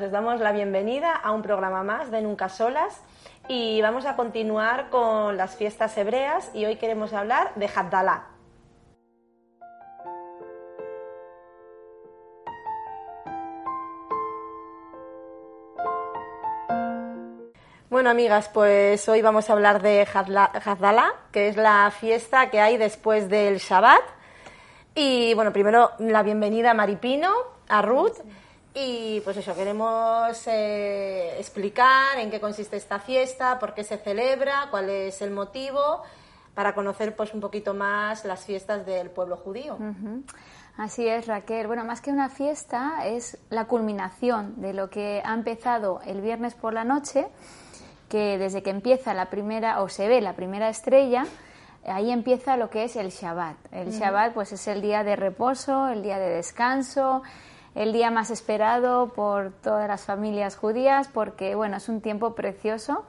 amigas, os damos la bienvenida a un programa más de Nunca Solas y vamos a continuar con las fiestas hebreas y hoy queremos hablar de Havdalah. Bueno, amigas, pues hoy vamos a hablar de Havdalah, que es la fiesta que hay después del Shabbat. Y bueno, primero la bienvenida a Maripino, a Ruth. Y pues eso, queremos eh, explicar en qué consiste esta fiesta, por qué se celebra, cuál es el motivo, para conocer pues un poquito más las fiestas del pueblo judío. Así es, Raquel. Bueno, más que una fiesta, es la culminación de lo que ha empezado el viernes por la noche que desde que empieza la primera, o se ve la primera estrella, ahí empieza lo que es el Shabbat. El Shabbat pues es el día de reposo, el día de descanso, el día más esperado por todas las familias judías porque bueno, es un tiempo precioso.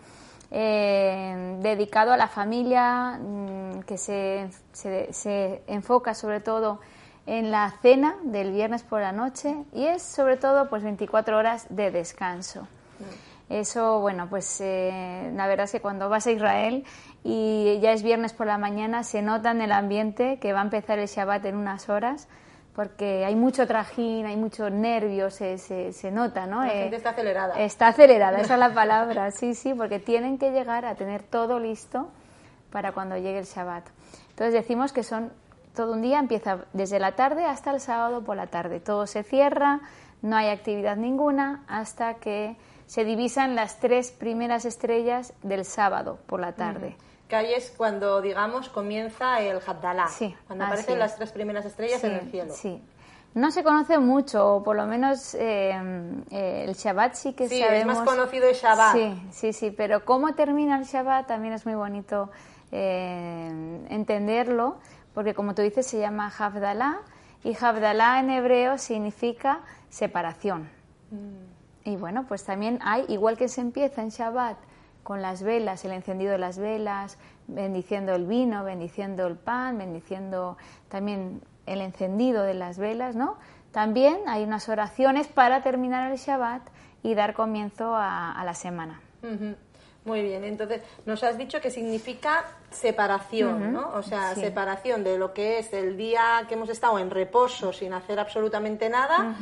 Eh, dedicado a la familia, mm, que se, se, enfoca sobre todo en la cena del viernes por la noche y es sobre todo pues 24 horas de descanso. Eso, bueno, pues eh, la verdad es que cuando vas a Israel y ya es viernes por la mañana, se nota en el ambiente que va a empezar el Shabbat en unas horas, porque hay mucho trajín, hay mucho nervio, se, se, nota, ¿no? La gente está acelerada. Está acelerada, esa es la palabra, sí, sí, porque tienen que llegar a tener todo listo para cuando llegue el Shabbat. Entonces decimos que son todo un día, empieza desde la tarde hasta el sábado por la tarde. Todo se cierra, no hay actividad ninguna hasta que se divisan las tres primeras estrellas del sábado por la tarde. Que ahí es cuando, digamos, comienza el Havdalah. Sí, cuando aparecen las tres primeras estrellas en el cielo. Sí. No se conoce mucho, o por lo menos eh, eh, el Shabbat sí que sí, sabemos. es más conocido el Shabbat. Sí, sí, sí, pero cómo termina el Shabbat también es muy bonito eh, entenderlo, porque como tú dices se llama Havdalah, y Havdalah en hebreo significa separación. Mm. Y bueno, pues también hay, igual que se empieza en Shabbat con las velas, el encendido de las velas, bendiciendo el vino, bendiciendo el pan, bendiciendo también el encendido de las velas, ¿no? También hay unas oraciones para terminar el Shabbat y dar comienzo a, la semana. Muy bien, entonces nos has dicho que significa separación, ¿no? O sea, separación de lo que es el día que hemos estado en reposo sin hacer absolutamente nada,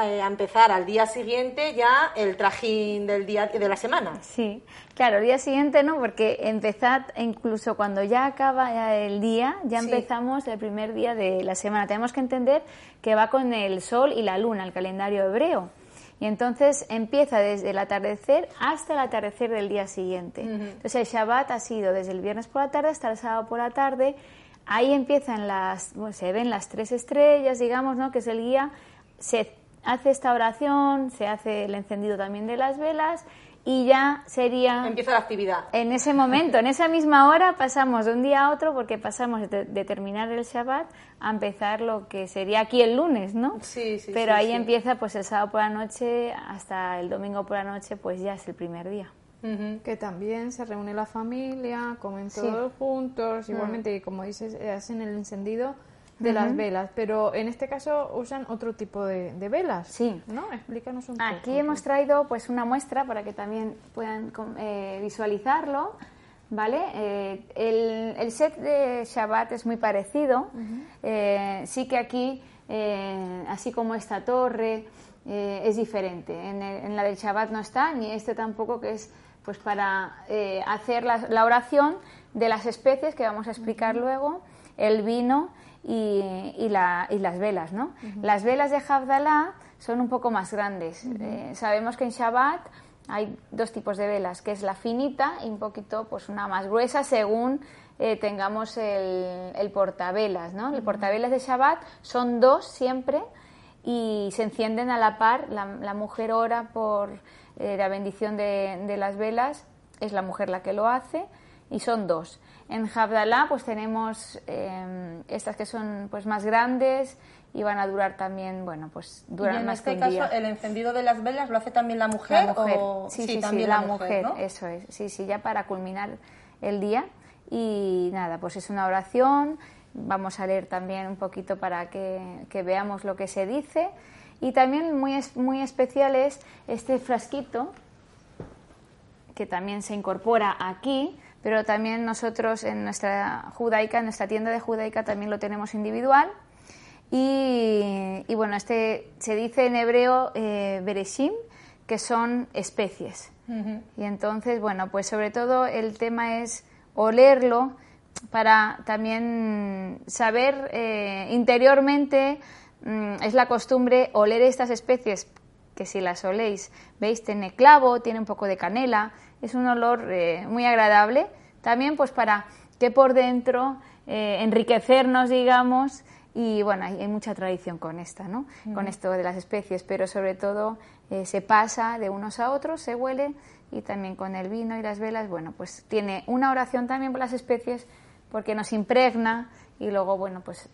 eh, a, empezar al día siguiente ya el trajín del día de la semana. Sí, claro, el día siguiente no, porque empezad incluso cuando ya acaba el día, ya empezamos el primer día de la semana. Tenemos que entender que va con el sol y la luna, el calendario hebreo. Y entonces empieza desde el atardecer hasta el atardecer del día siguiente. Entonces el Shabbat ha sido desde el viernes por la tarde hasta el sábado por la tarde. Ahí empiezan las, se ven las tres estrellas, digamos, ¿no? que es el guía. Se hace esta oración, se hace el encendido también de las velas y ya sería... Empieza la actividad. En ese momento, en esa misma hora, pasamos de un día a otro porque pasamos de, terminar el Shabbat a empezar lo que sería aquí el lunes, ¿no? Sí, sí. Pero ahí empieza pues el sábado por la noche hasta el domingo por la noche, pues ya es el primer día. Que también se reúne la familia, comen todos juntos, mm. igualmente, y como dices, hacen el encendido de las velas, pero en este caso usan otro tipo de, velas. Sí. ¿No? Explícanos un poco. Aquí hemos traído pues una muestra para que también puedan eh, visualizarlo. ¿Vale? Eh, el, set de Shabbat es muy parecido. Eh, sí que aquí, así como esta torre, es diferente. En, la del Shabbat no está, ni este tampoco, que es pues para hacer la, la, oración de las especies que vamos a explicar luego, el vino y, las velas, ¿no? Las velas de Havdalah son un poco más grandes. Eh, sabemos que en Shabbat hay dos tipos de velas, que es la finita y un poquito, pues una más gruesa según eh, tengamos el, portavelas, ¿no? El portavelas de Shabbat son dos siempre y se encienden a la par. La, mujer ora por eh, la bendición de, de las velas, es la mujer la que lo hace y son dos. En Havdalah pues tenemos eh, estas que son pues más grandes y van a durar también, bueno, pues duran en más este que caso, día. ¿el encendido de las velas lo hace también la mujer? La mujer. O... Sí, sí, también la, mujer, eso es. Sí, sí, ya para culminar el día. Y nada, pues es una oración. Vamos a leer también un poquito para que, que veamos lo que se dice. Y también muy, muy especial es este frasquito, que también se incorpora aquí, pero también nosotros en nuestra judaica, en nuestra tienda de judaica también lo tenemos individual. Y, bueno, este se dice en hebreo eh, bereshim, que son especies. Y entonces, bueno, pues sobre todo el tema es olerlo para también saber eh, interiormente, mm, es la costumbre oler estas especies, que si las oléis, veis, tiene clavo, tiene un poco de canela, es un olor eh, muy agradable. También pues para que por dentro eh, enriquecernos, digamos, y bueno, hay, mucha tradición con esta, ¿no? Con esto de las especies, pero sobre todo eh, se pasa de unos a otros, se huele y también con el vino y las velas, bueno, pues tiene una oración también por las especies porque nos impregna y luego, bueno, pues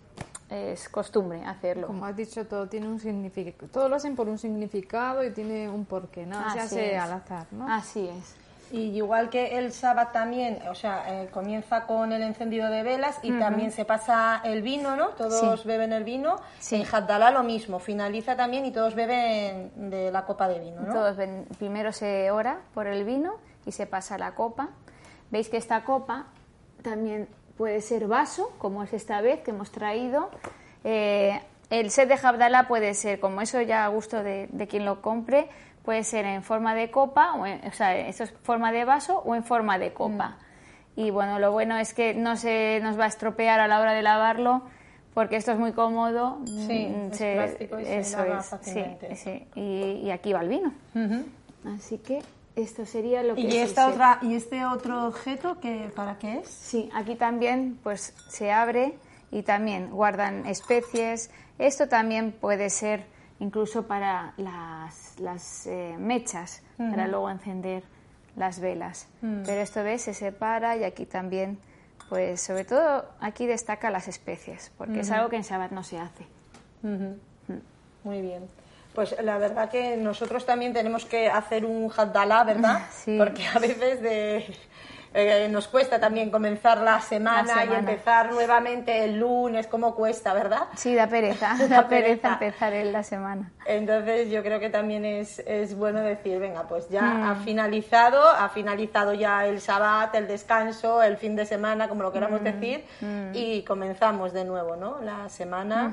es costumbre hacerlo. Como has dicho, todo tiene un significado, todo lo hacen por un significado y tiene un porqué, nada se hace al azar, ¿no? Así es. Y igual que el sábado también, o sea, eh, comienza con el encendido de velas y también se pasa el vino, ¿no? Todos beben el vino. En Haddalá lo mismo, finaliza también y todos beben de la copa de vino, ¿no? Todos primero se ora por el vino y se pasa la copa. Veis que esta copa también puede ser vaso, como es esta vez que hemos traído. Eh, el set de Habdalá puede ser, como eso ya a gusto de, de quien lo compre, puede ser en forma de copa, o, o sea, eso es forma de vaso o en forma de copa. Mm. Y bueno, lo bueno es que no se nos va a estropear a la hora de lavarlo, porque esto es muy cómodo. Sí, mm, es plástico y se lava fácilmente. Sí, sí. Y, aquí va el vino. Así que esto sería lo que ¿Y, esta otra, ¿Y este otro objeto que, para qué es? Sí, aquí también pues se abre y también guardan especies. Esto también puede ser incluso para las, las eh, mechas, para luego encender las velas. Mm. Pero esto ves, se separa y aquí también, pues sobre todo aquí destaca las especies, porque es algo que en Shabbat no se hace. Mm. Muy bien. Pues la verdad que nosotros también tenemos que hacer un haddalá, ¿verdad? Sí. Porque a veces de eh, nos cuesta también comenzar la semana, y empezar nuevamente el lunes, ¿cómo cuesta, verdad? Sí, da pereza, da, pereza. empezar en la semana. Entonces yo creo que también es, es bueno decir, venga, pues ya ha mm. finalizado, ha finalizado ya el Shabbat, el descanso, el fin de semana, como lo queramos mm. decir, mm. y comenzamos de nuevo, ¿no? La semana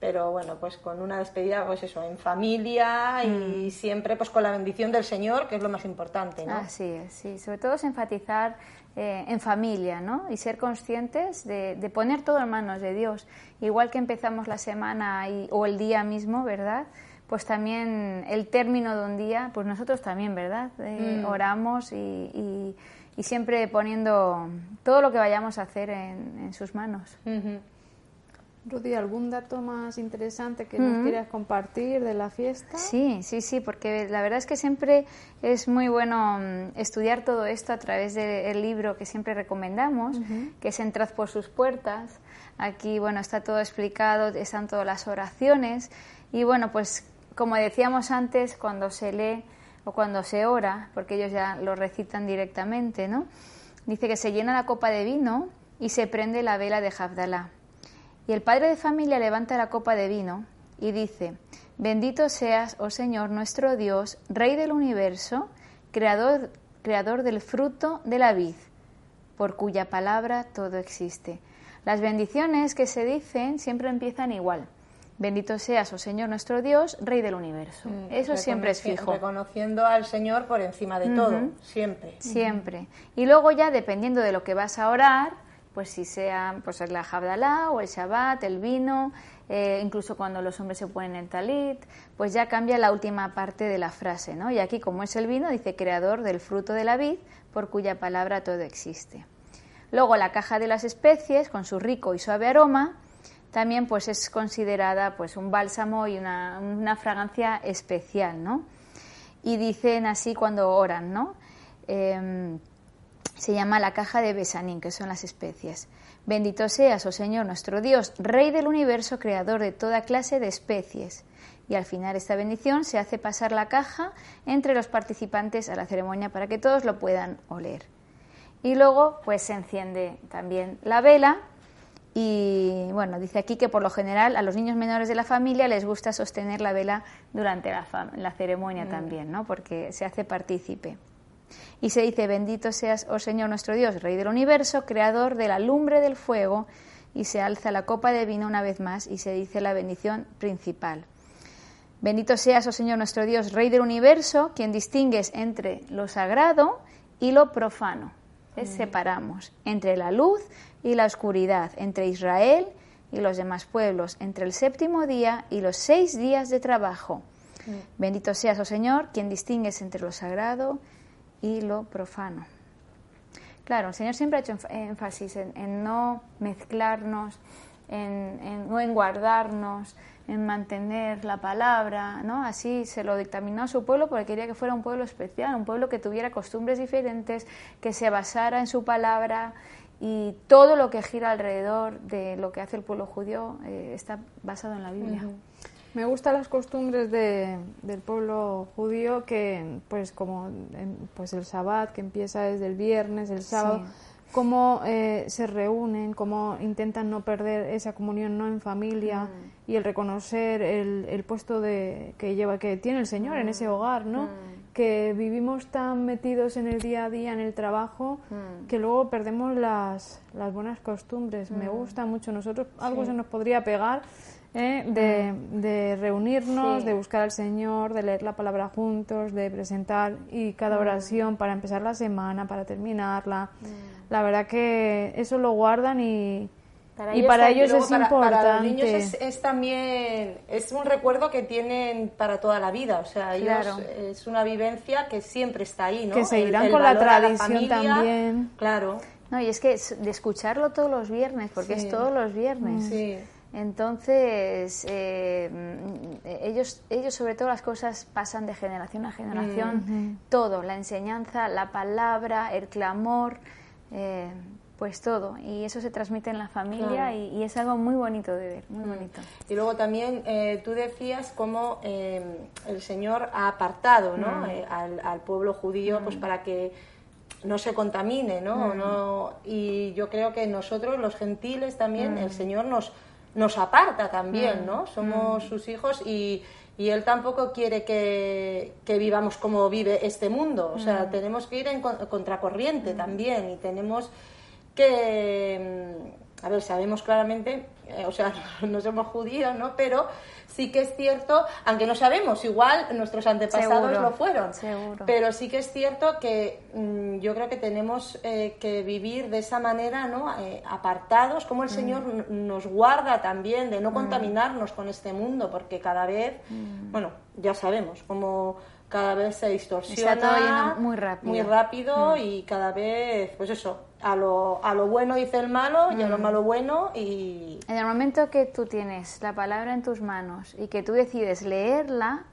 pero bueno, pues con una despedida, pues eso, en familia y mm. siempre pues con la bendición del Señor, que es lo más importante, ¿no? Así es, sí, sobre todo es enfatizar eh, en familia, ¿no? Y ser conscientes de, poner todo en manos de Dios. Igual que empezamos la semana o el día mismo, ¿verdad? Pues también el término de un día, pues nosotros también, ¿verdad? Eh, mm. Oramos y, siempre poniendo todo lo que vayamos a hacer en, sus manos. Rudy, ¿algún dato más interesante que nos quieras compartir de la fiesta? Sí, sí, sí, porque la verdad es que siempre es muy bueno mm, estudiar todo esto a través del libro que siempre recomendamos, que es Entrad por sus puertas. Aquí, bueno, está todo explicado, están todas las oraciones y, bueno, pues como decíamos antes, cuando se lee o cuando se ora, porque ellos ya lo recitan directamente, ¿no? Dice que se llena la copa de vino y se prende la vela de Jabdalá y el padre de familia levanta la copa de vino y dice, bendito seas, oh Señor nuestro Dios, Rey del universo, creador, creador del fruto de la vid, por cuya palabra todo existe. Las bendiciones que se dicen siempre empiezan igual. Bendito seas, oh Señor nuestro Dios, Rey del universo. Mm, Eso siempre es fijo. Reconociendo al Señor por encima de todo, siempre. Siempre. Y luego ya, dependiendo de lo que vas a orar, pues si sea pues la Jabdalá o el Shabbat, el vino, eh, incluso cuando los hombres se ponen el talit, pues ya cambia la última parte de la frase, ¿no? Y aquí, como es el vino, dice creador del fruto de la vid, por cuya palabra todo existe. Luego la caja de las especies, con su rico y suave aroma, también pues es considerada pues un bálsamo y una, una fragancia especial, ¿no? Y dicen así cuando oran, ¿no? Em, se llama la caja de Besanín, que son las especies. Bendito seas, oh Señor nuestro Dios, Rey del universo, creador de toda clase de especies. Y al final esta bendición se hace pasar la caja entre los participantes a la ceremonia para que todos lo puedan oler. Y luego pues se enciende también la vela Y bueno, dice aquí que por lo general a los niños menores de la familia les gusta sostener la vela durante la, la ceremonia también, ¿no? Porque se hace partícipe. Y se dice, bendito seas, oh Señor nuestro Dios, Rey del universo, creador de la lumbre del fuego, y se alza la copa de vino una vez más y se dice la bendición principal. Bendito seas, oh Señor nuestro Dios, Rey del universo, quien distingues entre lo sagrado y lo profano. Separamos entre la luz y la oscuridad, entre Israel y los demás pueblos, entre el séptimo día y los seis días de trabajo. Bendito seas, oh Señor, quien distingues entre lo sagrado y lo profano. Claro, el Señor siempre ha hecho énfasis en, no mezclarnos, en, no en guardarnos, en mantener la palabra, ¿no? Así se lo dictaminó a su pueblo porque quería que fuera un pueblo especial, un pueblo que tuviera costumbres diferentes, que se basara en su palabra y todo lo que gira alrededor de lo que hace el pueblo judío eh, está basado en la Biblia. Me gustan las costumbres de, del pueblo judío que, pues como pues el Shabbat, que empieza desde el viernes, el sábado, cómo eh, se reúnen, cómo intentan no perder esa comunión no en familia mm. y el reconocer el, el, puesto de, que lleva que tiene el Señor en ese mm. hogar, ¿no? Mm. Que vivimos tan metidos en el día a día, en el trabajo, que luego perdemos las, las buenas costumbres. Me gusta mucho. Nosotros algo se nos podría pegar ¿eh? de, reunirnos, de buscar al Señor, de leer la palabra juntos, de presentar y cada oración para empezar la semana, para terminarla. La verdad que eso lo guardan y, para y para ellos es importante. Para los niños es, también es un recuerdo que tienen para toda la vida, o sea, ellos es una vivencia que siempre está ahí, ¿no? Que seguirán con la tradición también. Claro. No, y es que de escucharlo todos los viernes, porque es todos los viernes. Sí. Entonces, eh, ellos, ellos sobre todo las cosas pasan de generación a generación, todo, la enseñanza, la palabra, el clamor, eh, pues todo. Y eso se transmite en la familia y, es algo muy bonito de ver, muy bonito. Y luego también eh, tú decías cómo el Señor ha apartado ¿no? al, pueblo judío pues para que no se contamine, ¿no? ¿no? Y yo creo que nosotros, los gentiles, también, el Señor nos nos aparta también, mm, ¿no? Somos mm. sus hijos y, él tampoco quiere que, vivamos como vive este mundo. O sea, mm. tenemos que ir en contracorriente también y tenemos que, a ver, sabemos claramente, eh, o sea, no somos judíos, ¿no? Pero sí que es cierto, aunque no sabemos, igual nuestros antepasados lo fueron, pero sí que es cierto que mm, yo creo que tenemos eh, que vivir de esa manera, ¿no? Eh, apartados, como el mm. Señor nos guarda también de no mm. contaminarnos con este mundo, porque cada vez, bueno, ya sabemos, como cada vez se distorsiona Está todo muy rápido, muy rápido y cada vez, pues eso, a lo, a lo bueno dice el malo y a lo mm. malo bueno y... En el momento que tú tienes la palabra en tus manos y que tú decides leerla,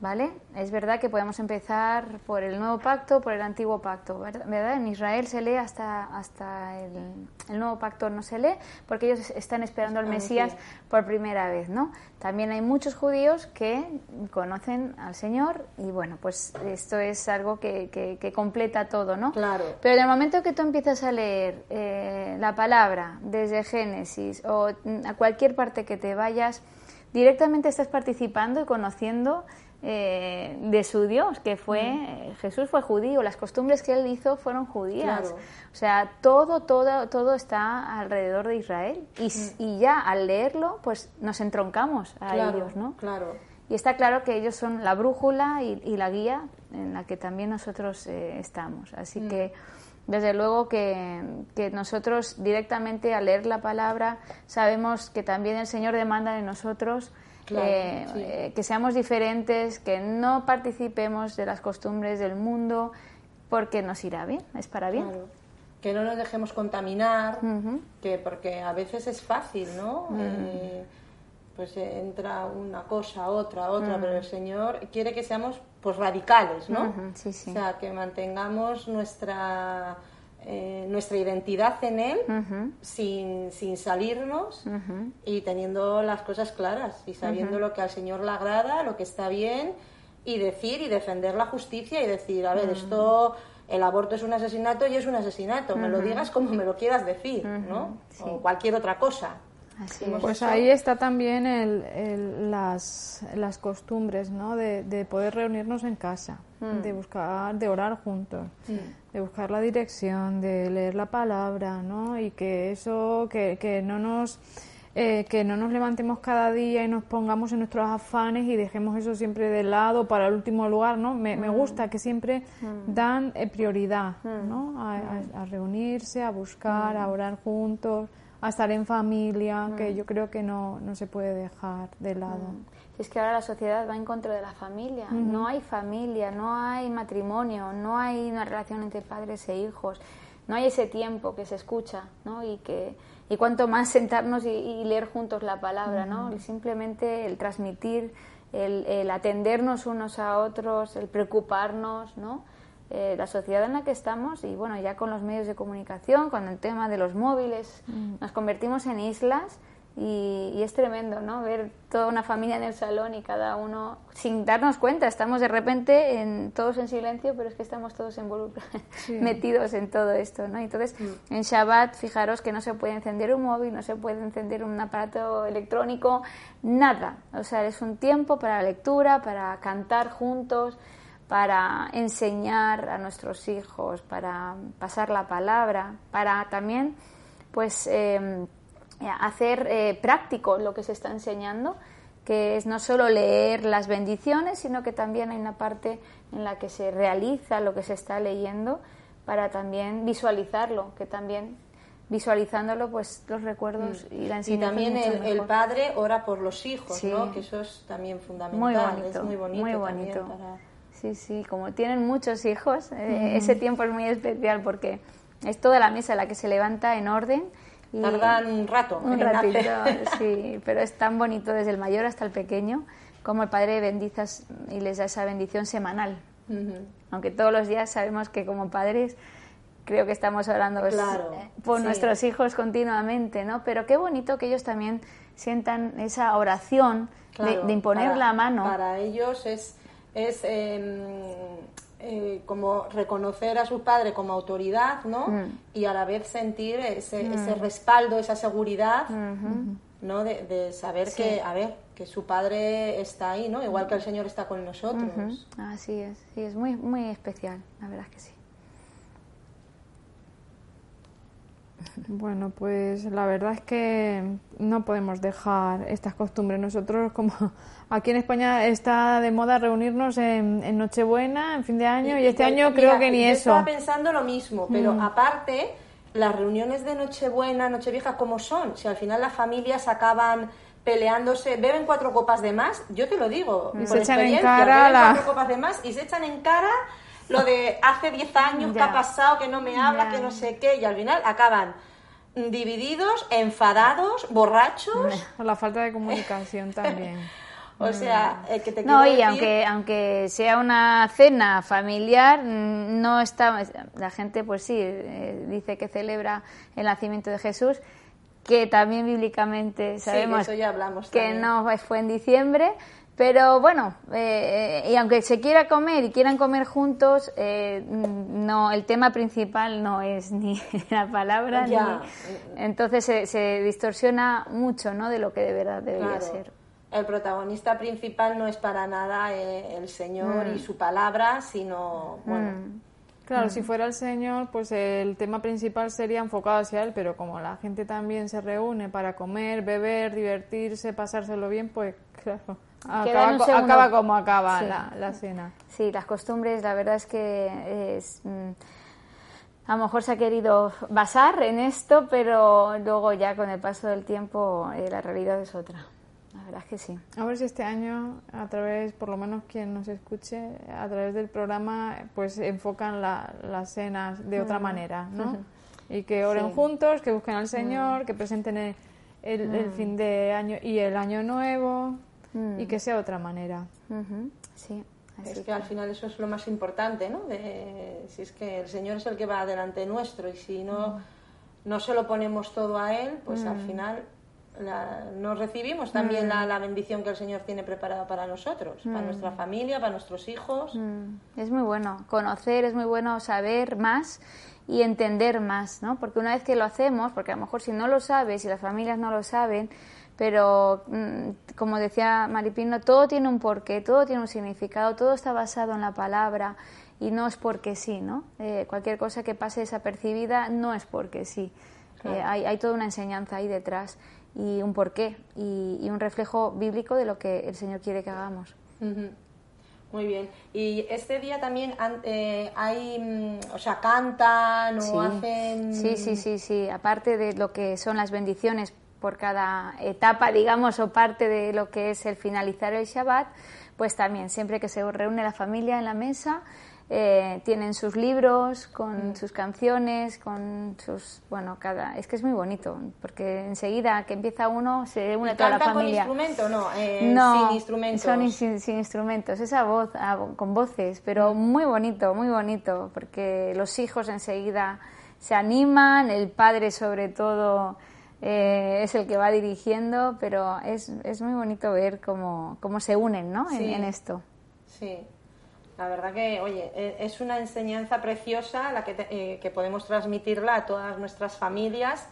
¿vale? Es verdad que podemos empezar por el nuevo pacto, por el antiguo pacto, ¿verdad? En Israel se lee hasta, hasta el, nuevo pacto no se lee porque ellos están esperando al Mesías por primera vez, ¿no? También hay muchos judíos que conocen al Señor y bueno, pues esto es algo que, que, completa todo, ¿no? Claro. Pero en el momento que tú empiezas a leer eh, la palabra desde Génesis o a cualquier parte que te vayas, directamente estás participando y conociendo eh, de su Dios, que fue mm. Jesús fue judío, las costumbres que él hizo fueron judías. O sea, todo, todo, todo está alrededor de Israel. Y, mm. y ya al leerlo, pues nos entroncamos a ellos, ¿no? Claro. Y está claro que ellos son la brújula y, la guía en la que también nosotros eh, estamos. Así mm. que, desde luego que, que, nosotros directamente al leer la palabra sabemos que también el Señor demanda de nosotros eh, que seamos diferentes, que no participemos de las costumbres del mundo, porque nos irá bien, es para bien. Que no nos dejemos contaminar, que porque a veces es fácil, ¿no? Eh, pues entra una cosa, otra, otra, pero el Señor quiere que seamos pues radicales, ¿no? sí, sí. O sea, que mantengamos nuestra eh, nuestra identidad en Él sin, sin, salirnos y teniendo las cosas claras y sabiendo lo que al Señor le agrada, lo que está bien y decir y defender la justicia y decir, a ver, esto el aborto es un asesinato y es un asesinato, me lo digas como me lo quieras decir, ¿no? O cualquier otra cosa. Pues ahí está también el, las, las, costumbres, ¿no? De, poder reunirnos en casa, mm. de buscar, de orar juntos, de buscar la dirección, de leer la palabra, ¿no? Y que eso, que, que no nos eh, que no nos levantemos cada día y nos pongamos en nuestros afanes y dejemos eso siempre de lado para el último lugar, ¿no? Me, me mm. gusta que siempre mm. dan eh, prioridad, mm. ¿no? A, reunirse, a buscar, a orar juntos, a estar en familia, que yo creo que no, no se puede dejar de lado. Es que ahora la sociedad va en contra de la familia. No hay familia, no hay matrimonio, no hay una relación entre padres e hijos, no hay ese tiempo que se escucha, ¿no? Y que y cuanto más sentarnos y, leer juntos la palabra, ¿no? simplemente el transmitir, el, atendernos unos a otros, el preocuparnos, ¿no? Eh, la sociedad en la que estamos y bueno, ya con los medios de comunicación, con el tema de los móviles, nos convertimos en islas y, es tremendo, ¿no? Ver toda una familia en el salón y cada uno, sin darnos cuenta, estamos de repente en, todos en silencio, pero es que estamos todos involucrados, metidos en todo esto, ¿no? Entonces, mm. en Shabbat, fijaros que no se puede encender un móvil, no se puede encender un aparato electrónico, nada. O sea, es un tiempo para la lectura, para cantar juntos, para enseñar a nuestros hijos, para pasar la palabra, para también, pues... Eh, eh, hacer eh, práctico lo que se está enseñando, que es no solo leer las bendiciones, sino que también hay una parte en la que se realiza lo que se está leyendo para también visualizarlo, que también visualizándolo pues los recuerdos mm. y la enseñanza. Y también el, padre ora por los hijos, ¿no? que eso es también fundamental, muy bonito, es muy bonito. Muy bonito. Sí, sí, como tienen muchos hijos, eh, ese tiempo es muy especial porque es toda la mesa la que se levanta en orden Tardan un rato. Un ratito, sí, pero es tan bonito desde el mayor hasta el pequeño, como el Padre bendizas y les da esa bendición semanal. Aunque todos los días sabemos que como padres creo que estamos orando pues, eh, por nuestros hijos continuamente, ¿no? Pero qué bonito que ellos también sientan esa oración de, imponer la mano. Para ellos es, es em, eh, como reconocer a su padre como autoridad, ¿no? Mm. Y a la vez sentir ese, mm. ese respaldo, esa seguridad, ¿no? De, saber que, a ver, que su padre está ahí, ¿no? Igual que el Señor está con nosotros. Así es, sí, es muy, muy especial, la verdad es que sí. Bueno, pues la verdad es que no podemos dejar estas costumbres. Nosotros, como aquí en España está de moda reunirnos en, Nochebuena, en fin de año, y, este año creo que ni yo eso. Estaba pensando lo mismo, pero mm. aparte, las reuniones de Nochebuena, Nochevieja, ¿cómo son? Si al final las familias acaban peleándose, beben cuatro copas de más, yo te lo digo, y se echan en cara cuatro copas de más y se echan en cara lo de hace diez años que ha pasado, que no me habla, que no sé qué, y al final acaban divididos, enfadados, borrachos. Por la falta de comunicación también. o sea, eh, que te No, y aunque, aunque sea una cena familiar, mm, no está. La gente, pues sí, eh, dice que celebra el nacimiento de Jesús, que también bíblicamente sabemos que no fue en diciembre pero bueno, eh, y aunque se quiera comer y quieran comer juntos, eh, no, el tema principal no es ni la palabra, ni, entonces se, distorsiona mucho, ¿no? De lo que de verdad debería ser. El protagonista principal no es para nada eh, el Señor y mm. su palabra, sino bueno. Mm. Claro, si mm. fuera el Señor, pues el tema principal sería enfocado hacia Él, pero como la gente también se reúne para comer, beber, divertirse, pasárselo bien, pues claro Acaba, como acaba la, cena. Sí, las costumbres, la verdad es que es, mm, a lo mejor se ha querido basar en esto, pero luego ya con el paso del tiempo eh, la realidad es otra. La verdad es que sí. A ver si este año, a través, por lo menos quien nos escuche, a través del programa, pues enfocan las cenas de otra manera, ¿no? Y que oren juntos, que busquen al Señor, que presenten el, el, fin de año y el año nuevo y que sea otra manera. Sí. es que, al final eso es lo más importante, ¿no? si es que el Señor es el que va delante nuestro y si no, no se lo ponemos todo a Él, pues al final nos recibimos también mm. la, bendición que el Señor tiene preparada para nosotros, para mm. nuestra familia, para nuestros hijos. Mm. Es muy bueno conocer, es muy bueno saber más y entender más, ¿no? Porque una vez que lo hacemos, porque a lo mejor si no lo sabes y las familias no lo saben, pero como decía Maripino, todo tiene un porqué, todo tiene un significado, todo está basado en la palabra y no es porque sí, ¿no? Eh, cualquier cosa que pase desapercibida no es porque sí. Eh, hay, hay, toda una enseñanza ahí detrás y un porqué y, y, un reflejo bíblico de lo que el Señor quiere que hagamos. Muy bien. Y este día también eh, hay, mm, o sea, cantan o hacen. Sí, sí, sí, sí. Aparte de lo que son las bendiciones por cada etapa, digamos, o parte de lo que es el finalizar el Shabbat, pues también siempre que se reúne la familia en la mesa, eh, tienen sus libros con mm. sus canciones, con sus, bueno, cada, es que es muy bonito, porque enseguida que empieza uno se une toda la familia. con instrumento? No, eh, sin instrumentos. Son sin, instrumentos, esa voz, ah, con voces, pero mm. muy bonito, muy bonito, porque los hijos enseguida se animan, el padre sobre todo eh, es el que va dirigiendo, pero es, es muy bonito ver cómo, cómo se unen ¿no? en, en esto. Sí. La verdad que, oye, e, es una enseñanza preciosa la que, eh, que podemos transmitirla a todas nuestras familias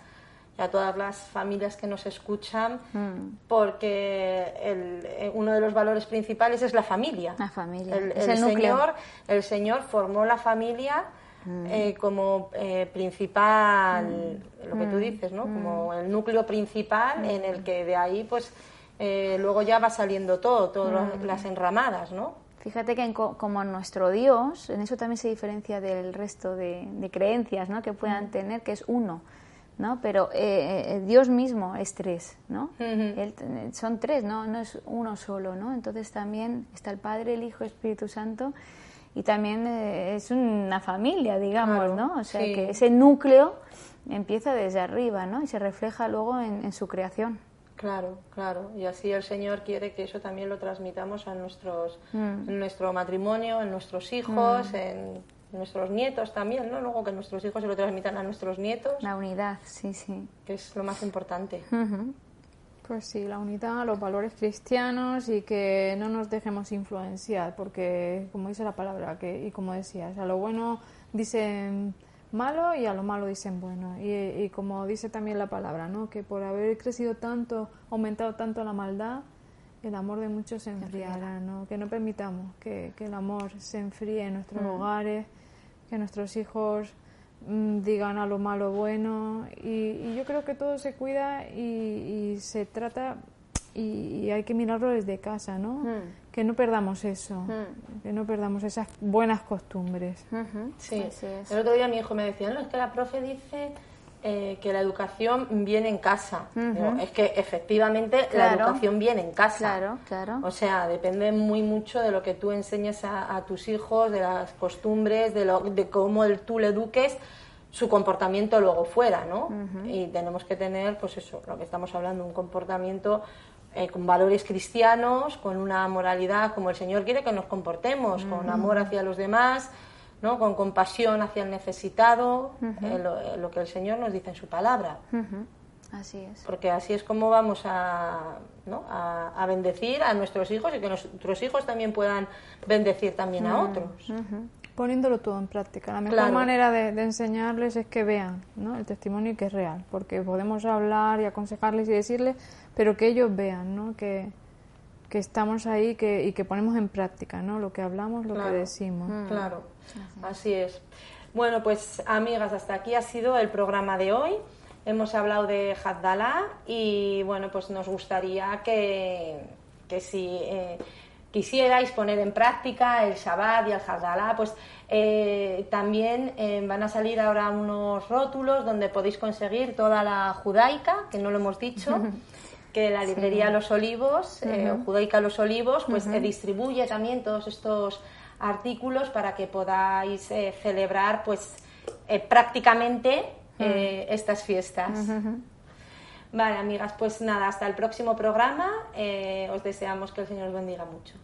y a todas las familias que nos escuchan, mm. porque el, eh, uno de los valores principales es la familia. La familia. El, señor, el Señor formó la familia mm. eh, como principal, mm. lo que tú dices, ¿no? Como el núcleo principal en el que de ahí, pues, luego ya va saliendo todo, todas las enramadas, ¿no? Fíjate que como nuestro Dios, en eso también se diferencia del resto de, creencias ¿no? que puedan tener, que es uno. ¿no? Pero eh, eh, Dios mismo es tres, ¿no? son tres, ¿no? No es uno solo, ¿no? Entonces también está el Padre, el Hijo, el Espíritu Santo y también eh, es una familia, digamos, ¿no? O sea que ese núcleo empieza desde arriba, ¿no? Y se refleja luego en su creación. Claro, claro. Y así el Señor quiere que eso también lo transmitamos a nuestros, mm. en nuestro matrimonio, en nuestros hijos, mm. en nuestros nietos también, ¿no? Luego que nuestros hijos se lo transmitan a nuestros nietos. La unidad, sí, sí. Que es lo más importante. Pues sí, la unidad, los valores cristianos y que no nos dejemos influenciar, porque como dice la palabra, que y como decías, a lo bueno dicen malo y a lo malo dicen bueno. Y, como dice también la palabra, ¿no? que por haber crecido tanto, aumentado tanto la maldad, el amor de muchos se enfriará, ¿no? que no permitamos que, el amor se enfríe en nuestros mm. hogares, que nuestros hijos mm, digan a lo malo bueno. Y, yo creo que todo se cuida y, se trata y, hay que mirarlo desde casa, ¿no? Mm que no perdamos eso, mm. que no perdamos esas buenas costumbres. Sí, el otro día mi hijo me decía, no, es que la profe dice eh, que la educación viene en casa. es que efectivamente la educación viene en casa. Claro, claro. O sea, depende muy mucho de lo que tú enseñes a, tus hijos, de las costumbres, de, lo, de cómo tú le eduques su comportamiento luego fuera, ¿no? Y tenemos que tener, pues eso, lo que estamos hablando, un comportamiento eh, con valores cristianos, con una moralidad como el Señor quiere que nos comportemos, con amor hacia los demás, ¿no? con compasión hacia el necesitado, eh, eh, lo, que el Señor nos dice en su palabra. Así es. Porque así es como vamos a, ¿no? a, bendecir a nuestros hijos y que nuestros hijos también puedan bendecir también a otros poniéndolo todo en práctica. La mejor manera de, enseñarles es que vean ¿no? el testimonio y que es real, porque podemos hablar y aconsejarles y decirles, pero que ellos vean ¿no? que, que estamos ahí que, y que ponemos en práctica ¿no? lo que hablamos, lo que decimos. Mm. Claro, así es. Bueno, pues amigas, hasta aquí ha sido el programa de hoy. Hemos hablado de Haddallah y bueno, pues nos gustaría que, que si... Eh, quisierais poner en práctica el Shabbat y el Hadalá, pues eh, también eh, van a salir ahora unos rótulos donde podéis conseguir toda la judaica, que no lo hemos dicho, que la librería Los Olivos, eh, Judaica Los Olivos, pues distribuye también todos estos artículos para que podáis celebrar pues prácticamente estas fiestas. Vale, amigas, pues nada, hasta el próximo programa. os deseamos que el Señor os bendiga mucho.